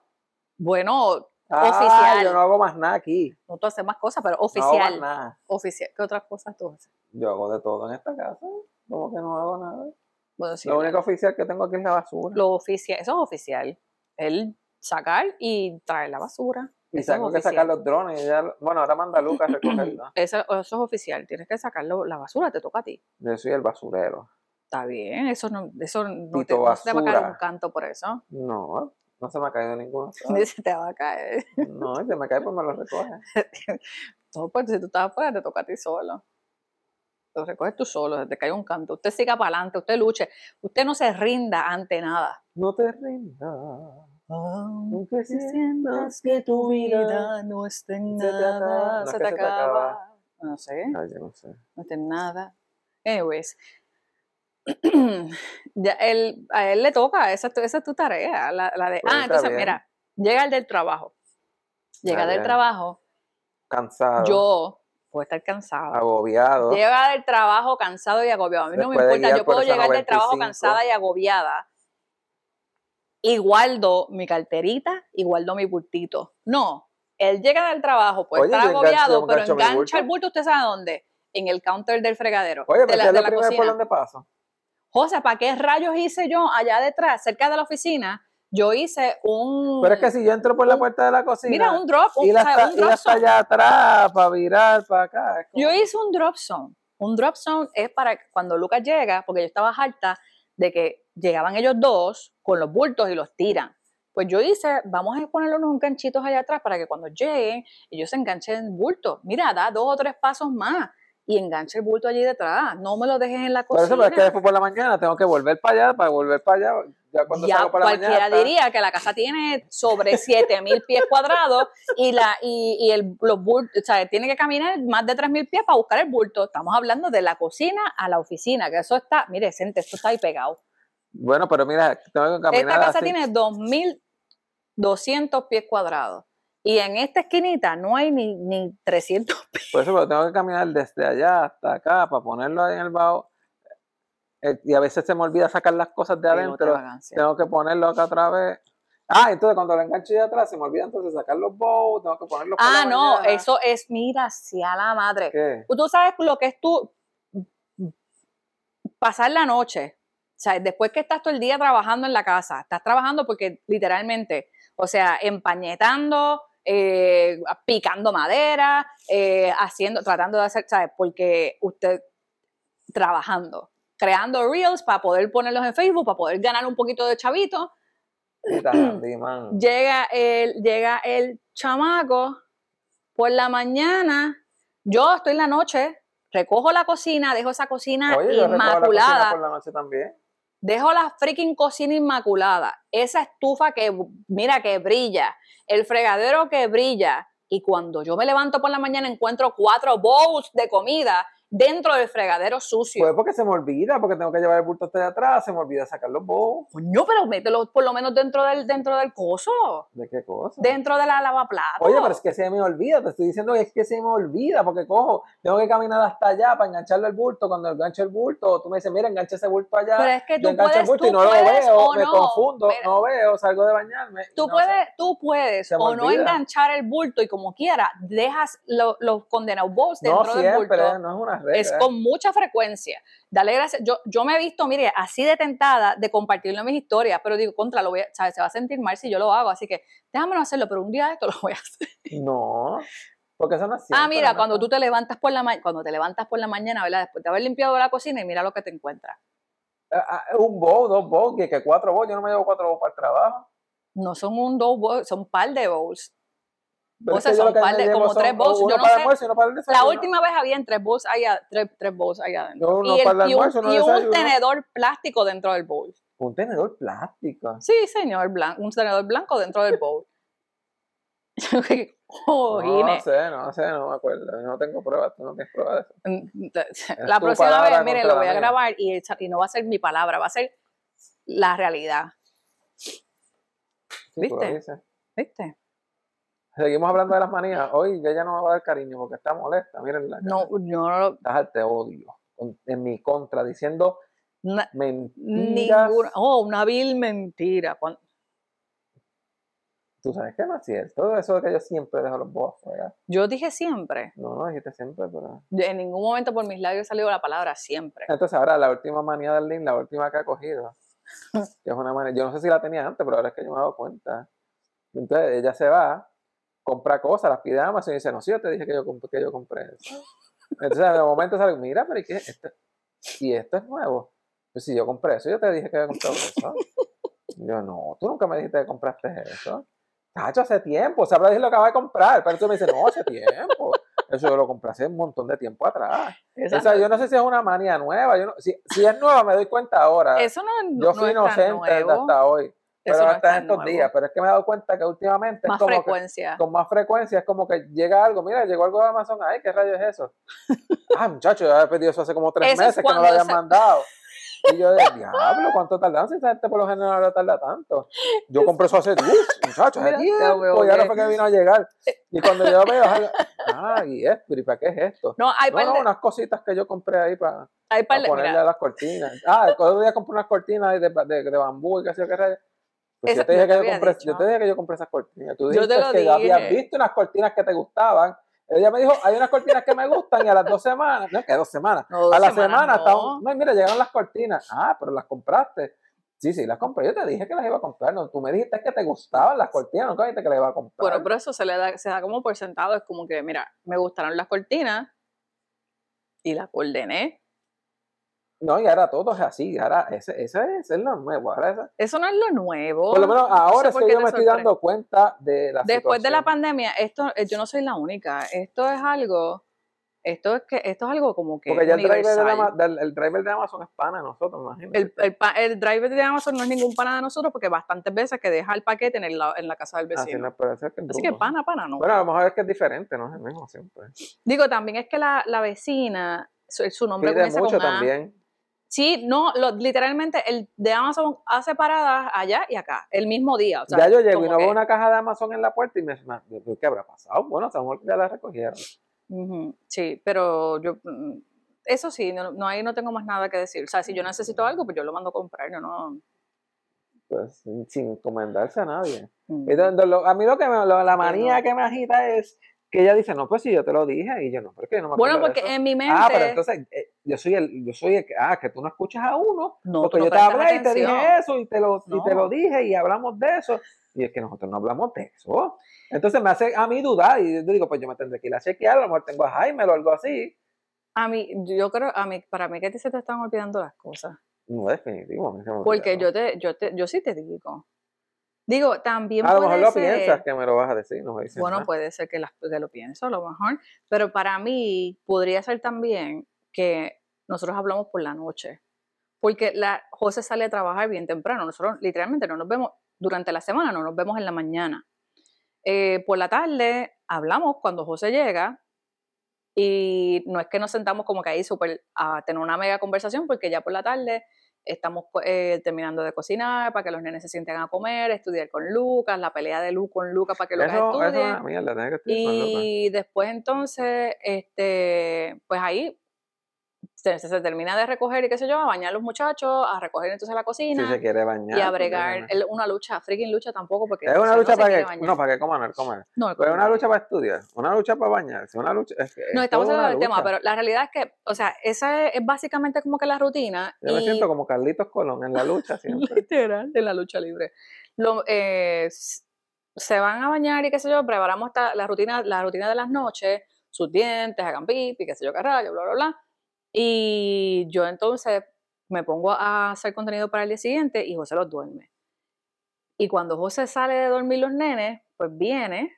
Speaker 2: Bueno,
Speaker 1: Ah,
Speaker 2: Oficial.
Speaker 1: yo no hago más nada aquí.
Speaker 2: no tú haces más cosas, pero
Speaker 1: No hago
Speaker 2: oficial.
Speaker 1: más nada.
Speaker 2: oficial. ¿Qué otras cosas tú haces?
Speaker 1: Yo hago de todo en esta casa. Como que no hago nada.
Speaker 2: Bueno, sí,
Speaker 1: Lo único oficial que tengo aquí es la basura.
Speaker 2: lo oficial, eso es oficial. Él sacar y traer la basura.
Speaker 1: Y tengo que sacar los drones. y ya bueno, ahora manda a Lucas a recogerlo.
Speaker 2: Eso, eso es oficial. Tienes que sacarlo, la basura te toca a ti.
Speaker 1: Yo soy el basurero.
Speaker 2: Está bien, eso no, eso no te, no se te va a caer un canto por eso.
Speaker 1: No, no se me ha caído ninguno.
Speaker 2: Ni se te va a caer.
Speaker 1: No, si me cae, pues me lo recoge.
Speaker 2: No, pues si tú estás afuera, te toca a ti solo. Lo recoges tú solo, se te cae un canto. Usted siga para adelante, usted luche. Usted no se rinda ante nada.
Speaker 1: No te rindas. Aunque
Speaker 2: Si sientas que tu vida no está en nada,
Speaker 1: No,
Speaker 2: se te
Speaker 1: acaba.
Speaker 2: No sé,
Speaker 1: yo no sé.
Speaker 2: no en nada. Anyways, ya él, a él le toca, esa, es tu- esa es tu tarea. La, la de, ah, entonces,
Speaker 1: bien.
Speaker 2: mira, llega el del trabajo. Llega
Speaker 1: Está
Speaker 2: del
Speaker 1: bien.
Speaker 2: trabajo,
Speaker 1: Cansado.
Speaker 2: yo puedo estar cansada.
Speaker 1: Agobiado.
Speaker 2: Llega del trabajo cansado y agobiado. A mí no me
Speaker 1: Después
Speaker 2: importa, yo puedo llegar del trabajo
Speaker 1: 95.
Speaker 2: cansada y agobiada y guardo mi carterita y guardo mi bultito. No, él llega del trabajo, puede estar
Speaker 1: engancho-
Speaker 2: agobiado, pero engancha el
Speaker 1: bulto.
Speaker 2: ¿usted sabe dónde? En el counter del fregadero,
Speaker 1: Oye,
Speaker 2: de
Speaker 1: pero
Speaker 2: la, de la
Speaker 1: por
Speaker 2: cocina.
Speaker 1: donde paso.
Speaker 2: José, ¿para qué rayos hice yo allá detrás, cerca de la oficina? Yo hice un...
Speaker 1: Pero es que si yo entro por la puerta de la cocina
Speaker 2: Mira, un drop, un,
Speaker 1: y la
Speaker 2: o sea,
Speaker 1: está,
Speaker 2: un
Speaker 1: y
Speaker 2: drop zone.
Speaker 1: allá atrás para virar para acá. como-
Speaker 2: Yo hice un drop zone. Un drop zone es para cuando Lucas llega, porque yo estaba harta de que llegaban ellos dos con los bultos y los tiran. Pues yo hice, vamos a ponerle unos ganchitos allá atrás para que cuando lleguen, ellos se enganchen el bulto. Mira, da dos o tres pasos más y engancha el bulto allí detrás. No me lo dejes en la
Speaker 1: Por
Speaker 2: cocina.
Speaker 1: eso, pero es que después por la mañana tengo que volver para allá, para volver para allá. Ya cuando
Speaker 2: ya
Speaker 1: salgo por la
Speaker 2: cualquiera
Speaker 1: está-
Speaker 2: diría que la casa tiene sobre 7000 pies cuadrados y la y, y el, los bultos, o sea, tiene que caminar más de 3000 pies para buscar el bulto. Estamos hablando de la cocina a la oficina, que eso está, mire, gente, esto está ahí pegado.
Speaker 1: Bueno, pero mira, tengo que caminar
Speaker 2: Esta casa
Speaker 1: así.
Speaker 2: tiene 2200 pies cuadrados y en esta esquinita no hay ni, ni 300 pies.
Speaker 1: Por eso pero tengo que caminar desde allá hasta acá para ponerlo ahí en el baúl. Eh, y a veces se me olvida sacar las cosas de adentro. Tengo que ponerlo acá otra vez. Ah, entonces cuando lo engancho de atrás se me olvida entonces sacar los bows, tengo que ponerlos por
Speaker 2: Ah,
Speaker 1: la
Speaker 2: no,
Speaker 1: mañana.
Speaker 2: eso es, mira, hacia la madre.
Speaker 1: ¿Qué?
Speaker 2: Tú sabes lo que es tú pasar la noche. O sea, después que estás todo el día trabajando en la casa, estás trabajando porque literalmente, o sea, empañetando, eh, picando madera, eh, haciendo, tratando de hacer, ¿sabes? Porque usted trabajando, creando reels para poder ponerlos en Facebook, para poder ganar un poquito de chavito. llega el, llega el chamaco por la mañana, yo estoy en la noche, recojo la cocina, dejo esa cocina inmaculada.
Speaker 1: por la noche también.
Speaker 2: Dejo la freaking cocina inmaculada. Esa estufa que, mira, que brilla. El fregadero que brilla. Y cuando yo me levanto por la mañana encuentro cuatro bowls de comida dentro del fregadero sucio.
Speaker 1: Pues porque se me olvida, porque tengo que llevar el bulto hasta de atrás, se me olvida sacar los bowls.
Speaker 2: Coño, pero mételo por lo menos dentro del, dentro del coso.
Speaker 1: ¿De qué cosa?
Speaker 2: Dentro de la lavaplato.
Speaker 1: Oye, pero es que se me olvida, te estoy diciendo que es que se me olvida, porque cojo, tengo que caminar hasta allá para engancharle el bulto, cuando engancho el bulto, tú me dices, mira, engancha ese bulto allá.
Speaker 2: Pero es que tú
Speaker 1: puedes,
Speaker 2: el bulto
Speaker 1: y no lo veo, me confundo, no veo, salgo de bañarme.
Speaker 2: Tú puedes, tú puedes o no enganchar el bulto y como quiera, dejas los condenados bowls dentro
Speaker 1: no
Speaker 2: del bulto.
Speaker 1: No es una.
Speaker 2: Es con mucha frecuencia. Dale gracias. Yo, yo me he visto, mire, así de tentada de compartirlo en mis historias, pero digo, contra, lo voy a, se va a sentir mal si yo lo hago, así que déjame no hacerlo, pero un día esto lo voy a hacer.
Speaker 1: No, porque eso no es
Speaker 2: Ah, mira, cuando tú te levantas por la cuando te levantas por la mañana, ¿verdad? Después de haber limpiado la cocina y mira lo que te encuentras.
Speaker 1: Ah, ah, un bowl, dos bowls, que, cuatro bowls, yo no me llevo cuatro bowls para el trabajo.
Speaker 2: No son un dos bowls, son un par de bowls. Sea, son par de, como tres bowls. Yo no sé. la última vez había tres bowls allá, tres, tres bowls allá adentro. y, el, y, un, y un tenedor plástico dentro del bowl.
Speaker 1: ¿Un tenedor plástico?
Speaker 2: Sí, señor, blanco, un tenedor blanco dentro del bowl.
Speaker 1: oh, no sé, no sé, no me acuerdo. No tengo pruebas, tú no tienes pruebas de eso.
Speaker 2: Mm, la próxima vez, mire, lo voy a grabar y, y no va a ser mi palabra, va a ser la realidad. ¿Viste? ¿Viste?
Speaker 1: Seguimos hablando de las manías. Hoy ella no me va a dar cariño porque está molesta. Miren la
Speaker 2: No, yo no lo.
Speaker 1: Te odio. En mi contra, diciendo mentiras.
Speaker 2: oh, una vil mentira.
Speaker 1: Tú sabes que no es cierto. Eso de que yo siempre dejo los bobos afuera.
Speaker 2: Yo dije siempre.
Speaker 1: No, no dijiste siempre, pero.
Speaker 2: En ningún momento por mis labios salió la palabra siempre.
Speaker 1: Entonces, ahora la última manía del Link, la última que ha cogido. que es una manía. Yo no sé si la tenía antes, pero ahora es que yo me he dado cuenta. Entonces, ella se va compra cosas, las pide Amazon y dice, no, sí, yo te dije que yo, que yo compré eso. Entonces, de momento sale, mira, pero ¿y qué? Esto, y esto es nuevo. Pues si yo compré eso, yo te dije que había comprado eso. yo, no, tú nunca me dijiste que compraste eso. Tacho, hace tiempo, sabrá decir lo que acaba de comprar. Pero tú me dices, no, hace tiempo. Eso yo lo compré hace un montón de tiempo atrás. O sea, yo no sé si es una manía nueva. Yo no, si, si, es nueva, me doy cuenta ahora.
Speaker 2: Eso no,
Speaker 1: yo fui inocente hasta hoy pero hasta estos días. Pero es que me he dado cuenta que últimamente
Speaker 2: más frecuencia.
Speaker 1: con más frecuencia es como que llega algo, mira, llegó algo de Amazon, ay, ¿qué rayos es eso? ah, muchacho, ya había pedido eso hace como tres meses que no lo habían mandado. Y yo diablo, ¿cuánto tardan? Si esa gente por lo general no tarda tanto. Yo compré eso hace, uff, muchachos, hace tiempo, y ahora fue que vino a llegar. Y cuando yo veo, ah, y es, pero ¿y para qué es esto?
Speaker 2: No, hay
Speaker 1: no, unas cositas que yo compré ahí para, para ponerle a las cortinas. Ah, el otro día compré unas cortinas de, de, de bambú y qué sé yo qué rayos pues yo, te dije que yo, compré, yo te dije que yo compré esas cortinas. Tú dijiste que dije. habías visto unas cortinas que te gustaban. Ella me dijo, hay unas cortinas que me gustan y a las dos semanas, no, que dos semanas, a la semana, no. no, mira, llegaron las cortinas. Ah, pero las compraste. Sí, sí, las compré. Yo te dije que las iba a comprar. No, tú me dijiste que te gustaban las cortinas, que dijiste que las iba a comprar.
Speaker 2: Bueno, pero eso se le da, se da como por sentado. Es como que, mira, me gustaron las cortinas y las ordené
Speaker 1: no, y ahora todo es así, ahora ese, ese es lo nuevo. Ahora
Speaker 2: Eso no es lo nuevo.
Speaker 1: Por lo menos ahora es que yo me estoy dando cuenta de la
Speaker 2: Después de la pandemia, esto, eh, yo no soy la única. Esto es algo, esto es que, esto es algo como que.
Speaker 1: Porque ya el driver, de, el driver de Amazon es pana de nosotros, imagínate.
Speaker 2: El, el, el, driver de Amazon no es ningún pana de nosotros porque bastantes veces que deja el paquete en, la, en la casa del vecino. Así, que, Así que pana, pana, no.
Speaker 1: Bueno, a lo mejor es que es diferente, no es el mismo siempre.
Speaker 2: Digo, también es que la, la vecina, su, su nombre
Speaker 1: Pide mucho también.
Speaker 2: Sí, no, literalmente el de Amazon hace paradas allá y acá, el mismo día.
Speaker 1: ya yo llego y no veo una caja de Amazon en la puerta y me, ¿qué habrá pasado? Bueno, a lo ya la recogieron.
Speaker 2: sí, pero yo, mm, eso sí, no, ahí no tengo más nada que decir. O sea, si yo necesito algo, pues yo lo mando a comprar, yo no.
Speaker 1: Pues sin encomendarse a nadie. a mí lo que me, la manía que me agita es que ella dice, no, pues sí, yo te lo dije, y yo no, ¿por qué no me
Speaker 2: Bueno, porque en mi mente...
Speaker 1: Ah, pero entonces, eh, yo soy el, yo soy el, ah, que tú no escuchas a uno, no, porque yo te hablé y te dije eso, y te, lo, y te lo dije, y hablamos de eso, Y es que nosotros no hablamos de eso. Entonces me hace a mí dudar y yo digo, pues yo me tendré que ir a chequear, a lo mejor tengo a Jaime o algo así.
Speaker 2: A mí, yo creo, a mí, para mí que a ti se te están olvidando las cosas.
Speaker 1: No, definitivo. me
Speaker 2: Porque yo te, yo te, yo sí te digo. Digo, también
Speaker 1: A lo mejor lo
Speaker 2: ser.
Speaker 1: piensas que me lo vas a decir, no me
Speaker 2: Bueno, puede ser que, las, que lo pienso a lo mejor, pero para mí podría ser también que nosotros hablamos por la noche, porque la José sale a trabajar bien temprano, nosotros literalmente no nos vemos durante la semana, no nos vemos en la mañana. Eh, por la tarde hablamos cuando José llega y no es que nos sentamos como que ahí súper a tener una mega conversación, porque ya por la tarde estamos eh, terminando de cocinar para que los nenes se sienten a comer, estudiar con Lucas, la pelea de Lu con Lucas para que Lucas
Speaker 1: Eso, eso es
Speaker 2: estudie.
Speaker 1: una mierda, que estudiar con Lucas.
Speaker 2: Y después entonces, este, pues ahí se, termina de recoger y qué sé yo, a bañar a los muchachos, a recoger entonces la
Speaker 1: Si
Speaker 2: cocina
Speaker 1: se quiere bañar.
Speaker 2: y a bregar el- una lucha, freaking lucha tampoco, porque
Speaker 1: Es
Speaker 2: o
Speaker 1: una
Speaker 2: sea,
Speaker 1: lucha
Speaker 2: no
Speaker 1: para que, no, para que coman, comer.
Speaker 2: No,
Speaker 1: Pero es una lucha para estudiar, una lucha para bañarse, una lucha. Es que
Speaker 2: no,
Speaker 1: es
Speaker 2: estamos hablando del tema, pero la realidad es que, o sea, esa es, es básicamente como que la rutina.
Speaker 1: Yo me siento como Carlitos Colón en la lucha siempre.
Speaker 2: literal de la lucha libre. Lo, eh, se van a bañar y qué sé yo, preparamos la rutina, la rutina de las noches, sus dientes, hagan pipi, qué sé yo, qué rayo, bla, bla, bla. Y yo entonces me pongo a hacer contenido para el día siguiente y José los duerme. Y cuando José sale de dormir los nenes, pues viene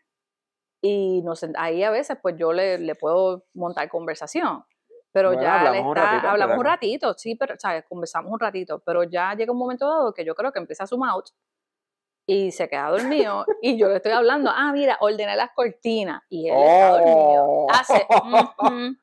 Speaker 2: y nos, ahí a veces pues yo le, le puedo montar conversación. Pero
Speaker 1: Bueno,
Speaker 2: ya
Speaker 1: hablamos un
Speaker 2: está-
Speaker 1: ratito,
Speaker 2: hablamos un ratito, sí, pero, ¿sabes? Conversamos un ratito, pero ya llega un momento dado que yo creo que empieza su mouth y se queda dormido y yo le estoy hablando, ah, mira, ordené las cortinas y él está dormido.
Speaker 1: Oh.
Speaker 2: Hace, "Ujú".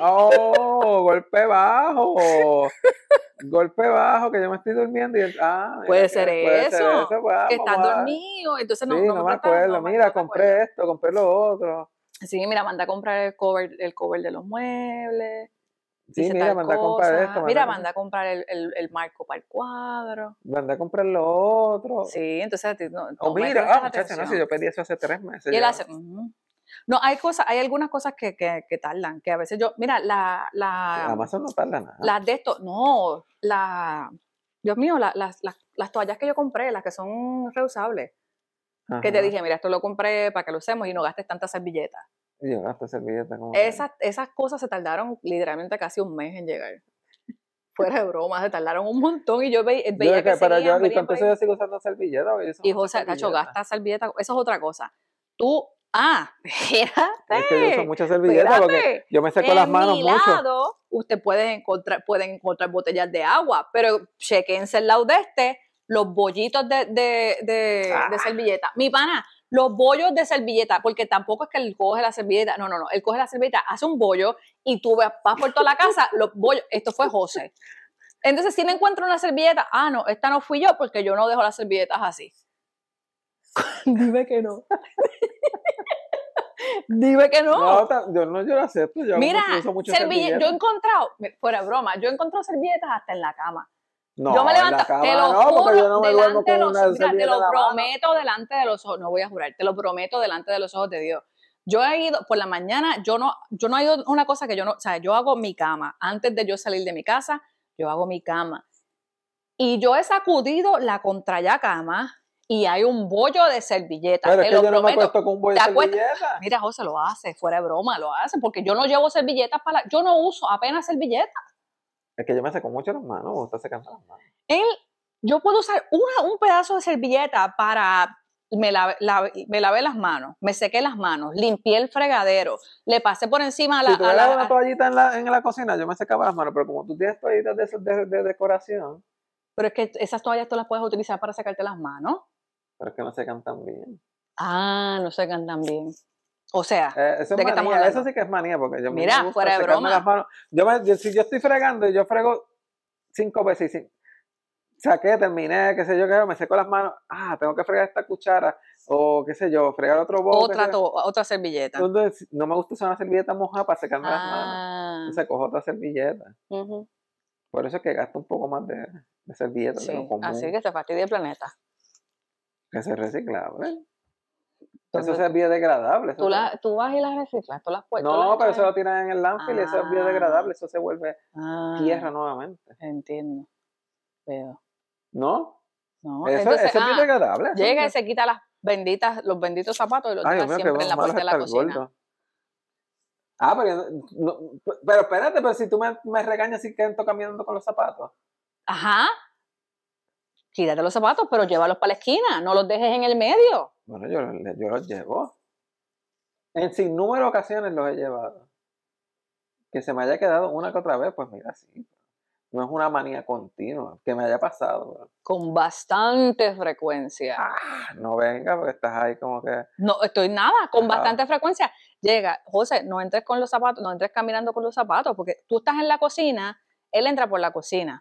Speaker 1: ¡Oh! golpe bajo. golpe bajo, que yo me estoy durmiendo y ah, mira
Speaker 2: Puede ser
Speaker 1: puede
Speaker 2: eso,
Speaker 1: pues,
Speaker 2: que estás dormido, entonces no,
Speaker 1: sí,
Speaker 2: no,
Speaker 1: no,
Speaker 2: me
Speaker 1: acuerdo.
Speaker 2: no
Speaker 1: Mira, compré esto, compré lo otro.
Speaker 2: Sí, mira, manda a comprar el cover, el cover de los muebles.
Speaker 1: Sí, mira, manda a comprar esto.
Speaker 2: Mira, manda a comprar el, el, el marco para el cuadro.
Speaker 1: Manda a comprar lo otro.
Speaker 2: Sí, entonces a ti no,
Speaker 1: O
Speaker 2: no me
Speaker 1: mira, ah, muchacho, no,
Speaker 2: atención.
Speaker 1: si yo pedí eso hace tres meses.
Speaker 2: Y él hace. No, hay cosas, hay algunas cosas que, que, que tardan, que a veces yo, mira, la, la,
Speaker 1: Amazon no tarda nada.
Speaker 2: las de esto, no, la, Dios mío, la- las, las, las toallas que yo compré, las que son reusables, que te dije, mira, esto lo compré para que lo usemos y no gastes tantas servilletas.
Speaker 1: Y yo gasto servilleta como. que-
Speaker 2: Esas, esas cosas se tardaron literalmente casi un mes en llegar. Fuera de broma, se tardaron un montón y yo ve-
Speaker 1: Yo
Speaker 2: veía
Speaker 1: de
Speaker 2: que,
Speaker 1: que, pero yo, y yo sigo usando servilleta. yo
Speaker 2: Tacho, gasta servilleta, eso es otra cosa. Tú, ah, espérate.
Speaker 1: Es que yo uso mucha servilleta porque yo me seco las
Speaker 2: en
Speaker 1: manos
Speaker 2: mi
Speaker 1: mucho.
Speaker 2: lado, usted puede encontrar, pueden encontrar botellas de agua, pero chequense el lado de este, los bollitos de, de, de,
Speaker 1: Ah.
Speaker 2: de servilleta. Mi pana, los bollos de servilleta, porque tampoco es que él coge la servilleta, no, no, no, él coge la servilleta, hace un bollo y tú vas por toda la casa, los bollos, esto fue José. Entonces, si me encuentro una servilleta, ah, no, esta no fui yo porque yo no dejo las servilletas así. Dime que no. Dime que
Speaker 1: No, ta- yo no yo lo acepto. Yo
Speaker 2: Mira,
Speaker 1: mucho- mucho
Speaker 2: yo he encontrado, fuera broma, yo he encontrado servilletas hasta en la cama.
Speaker 1: No,
Speaker 2: yo me levanto,
Speaker 1: cama
Speaker 2: te lo
Speaker 1: no,
Speaker 2: juro,
Speaker 1: yo no me
Speaker 2: delante de los mira, te lo
Speaker 1: mano.
Speaker 2: prometo delante de los ojos, no voy a jurar, te lo prometo delante de los ojos de Dios. Yo he ido por la mañana, yo no, yo no he ido una cosa que yo no, o sea, yo hago mi cama. Antes de yo salir de mi casa, yo hago mi cama. Y yo he sacudido la contraya cama y hay un bollo de servilleta.
Speaker 1: Pero
Speaker 2: te
Speaker 1: es que
Speaker 2: lo
Speaker 1: yo no me acuesto con un bollo de
Speaker 2: ¿Te acuestas?
Speaker 1: servilleta.
Speaker 2: Mira, José lo hace, fuera de broma, lo hace, porque yo no llevo servilletas para la- yo no uso apenas servilletas.
Speaker 1: Es que yo me seco mucho las manos, me gusta secarme las manos.
Speaker 2: Él, yo puedo usar una- un pedazo de servilleta para, me, lave- me lavé las manos, me sequé las manos, limpié el fregadero, le pasé por encima a la...
Speaker 1: Si
Speaker 2: a la-
Speaker 1: tuviera una toallita en la, en la cocina, yo me secaba las manos, pero como tú tienes toallitas de, de, de decoración,
Speaker 2: pero es que esas toallas tú las puedes utilizar para secarte las manos.
Speaker 1: Pero es que no secan tan bien.
Speaker 2: Ah, no secan tan bien. O sea,
Speaker 1: Eh, eso,
Speaker 2: ¿De
Speaker 1: es
Speaker 2: qué estamos
Speaker 1: eso sí que es manía, porque yo
Speaker 2: Mira,
Speaker 1: me gusta
Speaker 2: fuera de broma.
Speaker 1: las manos. Yo me- yo- si yo estoy fregando y yo frego cinco veces y saqué, terminé, qué sé yo, qué, me seco las manos, ah, tengo que fregar esta cuchara, o qué sé yo, fregar otro bowl.
Speaker 2: otra, to- otra servilleta.
Speaker 1: Entonces, no me gusta usar una servilleta mojada para secarme las manos.
Speaker 2: Ah,
Speaker 1: Entonces cojo otra servilleta. Por eso es que gasto un poco más de, de servilleta
Speaker 2: sí,
Speaker 1: común,
Speaker 2: así que se fastidia el planeta.
Speaker 1: Que se reciclable. Eso es biodegradable. eso
Speaker 2: Tú,
Speaker 1: se-
Speaker 2: la, tú vas y las reciclas, tú las puedes. tú
Speaker 1: No,
Speaker 2: las
Speaker 1: pero eso lo tiran en el landfill y eso es
Speaker 2: Ah.
Speaker 1: biodegradable, eso se vuelve
Speaker 2: Ah,
Speaker 1: tierra nuevamente.
Speaker 2: Entiendo. Veo.
Speaker 1: ¿No?
Speaker 2: No,
Speaker 1: Eso,
Speaker 2: entonces,
Speaker 1: eso es
Speaker 2: ah,
Speaker 1: eso
Speaker 2: llega y se quita las benditas, los benditos zapatos y los
Speaker 1: qué
Speaker 2: siempre en la puerta de la cocina.
Speaker 1: gordo. Ah, pero, no- pero espérate, pero si tú me, me regañas y que ando caminando con los zapatos.
Speaker 2: Ajá. Quítate los zapatos, pero llévalos para la esquina, no los dejes en el medio.
Speaker 1: Bueno, yo, los- yo los llevo. En sin número de ocasiones los he llevado. Que se me haya quedado una que otra vez, pues mira, sí. No es una manía continua, que me haya pasado.
Speaker 2: Con bastante frecuencia.
Speaker 1: ah, no venga, porque estás ahí como que.
Speaker 2: No, estoy nada, con
Speaker 1: Ajá.
Speaker 2: bastante frecuencia. Llega, José, no entres con los zapatos, no entres caminando con los zapatos, porque tú estás en la cocina, él entra por la cocina.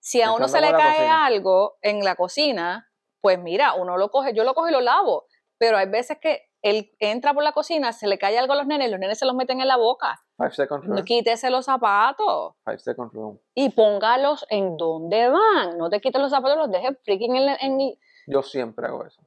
Speaker 2: Si a uno se le cae algo en la cocina, pues mira, uno lo coge, yo lo cojo y lo lavo. Pero hay veces que él entra por la cocina, se le cae algo a los nenes, los nenes se los meten en la boca.
Speaker 1: Five second rule.
Speaker 2: Quítese los zapatos
Speaker 1: Five second rule.
Speaker 2: y póngalos en donde van. No te quites los zapatos, los dejes freaking en, en-
Speaker 1: Yo siempre hago eso.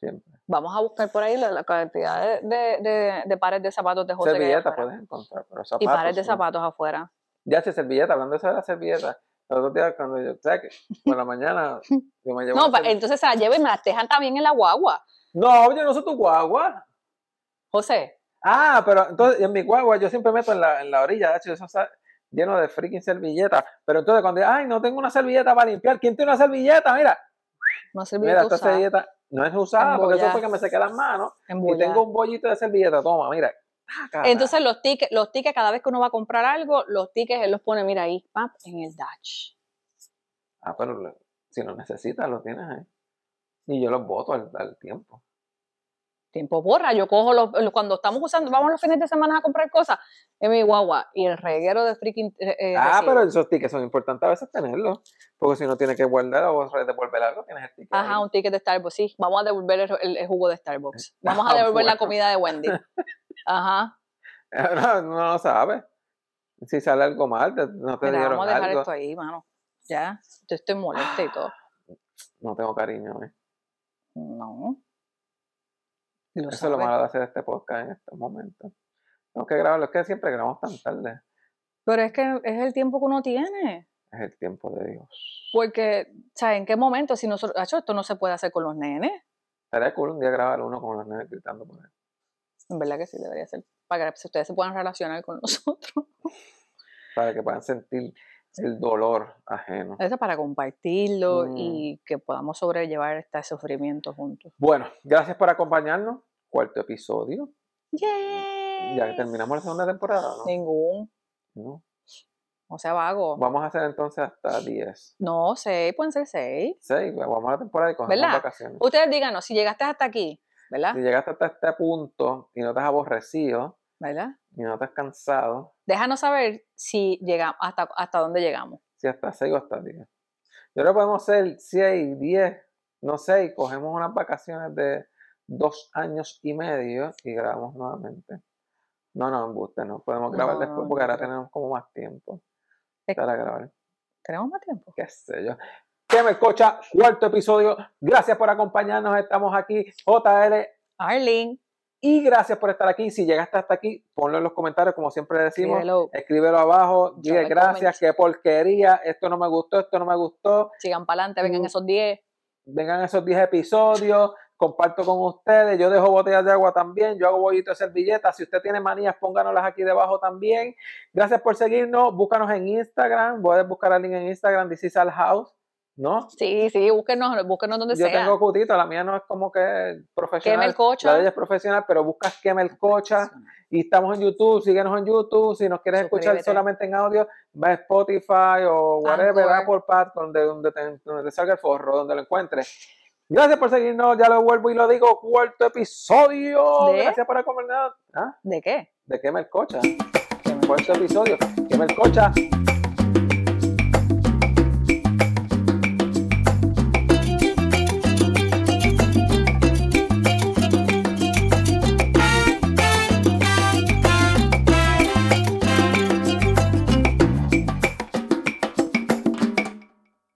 Speaker 1: Siempre.
Speaker 2: Vamos a buscar por ahí la, la cantidad de, de, de- de pares de zapatos de José.
Speaker 1: Servilletas puedes encontrar, pero
Speaker 2: Y
Speaker 1: zapatos.
Speaker 2: pares de
Speaker 1: no.
Speaker 2: zapatos afuera.
Speaker 1: Ya sé, servilleta, hablando de eso de la servilleta. Los otros días cuando yo, ¿sabes qué? Por la mañana yo me llevo
Speaker 2: No, pa- entonces se las lleva y me las dejan también en la guagua.
Speaker 1: No, yo no soy tu guagua.
Speaker 2: José,
Speaker 1: Ah, pero entonces en mi guagua yo siempre meto en la, en la orilla, de hecho, eso está lleno de freaking servilletas. Pero entonces cuando ay, no tengo una servilleta para limpiar, ¿quién tiene una servilleta? Mira,
Speaker 2: no
Speaker 1: mira, esta
Speaker 2: usada,
Speaker 1: servilleta no es usada porque eso fue que me sequé las manos y tengo un bollito de servilleta, toma, mira.
Speaker 2: Entonces los tickets, los tickets, cada vez que uno va a comprar algo, los tickets él los pone, mira ahí, pap, en el dash.
Speaker 1: Ah, pero si lo necesitas, lo tienes ahí. Y yo los boto al, al tiempo.
Speaker 2: Tiempo borra, yo cojo los, cuando estamos usando, vamos los fines de semana a comprar cosas, en mi guagua, y el reguero de freaking eh, eh,
Speaker 1: Ah,
Speaker 2: recibo.
Speaker 1: pero esos tickets son importantes a veces tenerlos. Porque si no tienes que guardar o devolver algo, tienes el ticket.
Speaker 2: Ajá,
Speaker 1: ahí.
Speaker 2: un ticket de Starbucks, sí. Vamos a devolver el, el- el jugo de Starbucks. Vamos a devolver la comida de Wendy. Ajá.
Speaker 1: No, no lo sabes. Si sale algo mal, te- no te
Speaker 2: Mira,
Speaker 1: dieron
Speaker 2: vamos a dejar
Speaker 1: algo.
Speaker 2: esto ahí, mano. Ya, yo estoy molesta y todo.
Speaker 1: No tengo cariño. ¿eh?
Speaker 2: No. Lo
Speaker 1: Eso es lo malo de hacer este podcast en estos momentos. Tengo que grabarlo. Es que siempre grabamos tan tarde.
Speaker 2: Pero es que es el tiempo que uno tiene.
Speaker 1: Es el tiempo de Dios.
Speaker 2: Porque, ¿sabes? ¿En qué momento? Si nosotros, esto no se puede hacer con los nenes.
Speaker 1: Estaría cool un día grabar uno con los nenes gritando por ahí.
Speaker 2: En verdad que sí, debería ser. Para que ustedes se puedan relacionar con nosotros.
Speaker 1: Para que puedan sentir el dolor ajeno.
Speaker 2: Eso para compartirlo
Speaker 1: Mm.
Speaker 2: y que podamos sobrellevar este sufrimiento juntos.
Speaker 1: Bueno, gracias por acompañarnos. Cuarto episodio. Ya terminamos la segunda temporada, ¿no?
Speaker 2: Ningún.
Speaker 1: No.
Speaker 2: O sea, vago.
Speaker 1: Vamos a hacer entonces hasta 10.
Speaker 2: No, seis, pueden ser seis.
Speaker 1: 6. Vamos a la temporada y cogemos
Speaker 2: ¿Verdad?
Speaker 1: vacaciones.
Speaker 2: Ustedes díganos, si llegaste hasta aquí, ¿verdad?
Speaker 1: Si llegaste hasta este punto y no te has aborrecido
Speaker 2: ¿Verdad?
Speaker 1: y no te has cansado,
Speaker 2: Déjanos saber si llegamos, hasta, hasta dónde llegamos.
Speaker 1: si hasta 6 o hasta 10. Yo creo que podemos ser 6, 10, no sé, y cogemos unas vacaciones de dos años y medio y grabamos nuevamente. No, no, embuste, no. Podemos grabar
Speaker 2: No,
Speaker 1: después porque ahora tenemos como más tiempo para grabar.
Speaker 2: ¿Tenemos más tiempo?
Speaker 1: qué sé yo. Que me escucha, cuarto episodio. Gracias por acompañarnos. Estamos aquí, JL.
Speaker 2: Arlene,
Speaker 1: Y gracias por estar aquí. Si llegaste hasta aquí, ponlo en los comentarios, como siempre decimos.
Speaker 2: escríbelo.
Speaker 1: Escríbelo abajo. Dile
Speaker 2: a
Speaker 1: gracias, qué porquería. Esto no me gustó, esto no me gustó.
Speaker 2: sigan para adelante, vengan
Speaker 1: Mm.
Speaker 2: esos 10.
Speaker 1: Vengan esos 10 episodios. Comparto con ustedes. Yo dejo botellas de agua también. Yo hago bollitos de servilletas. Si usted tiene manías, pónganoslas aquí debajo también. Gracias por seguirnos. Búscanos en Instagram. Puedes buscar al link en Instagram. This is Al House. ¿No?
Speaker 2: Sí, sí, búsquenos, búsquenos donde
Speaker 1: Yo
Speaker 2: sea.
Speaker 1: tengo cutito, la mía no es como que profesional.
Speaker 2: Queme el coche.
Speaker 1: La de ella es profesional, pero buscas Queme el Cocha y estamos en YouTube, síguenos en YouTube. Si nos quieres escuchar solamente en audio, va a Spotify o whatever,
Speaker 2: Anchor.
Speaker 1: Apple Pad, donde, donde, te, donde te salga el forro, donde lo encuentres. Gracias por seguirnos, ya lo vuelvo y lo digo, cuarto episodio.
Speaker 2: ¿De?
Speaker 1: Gracias por acompañarnos. ¿Ah?
Speaker 2: ¿De qué?
Speaker 1: De Queme el Cocha. Cuarto episodio. Queme el Cocha.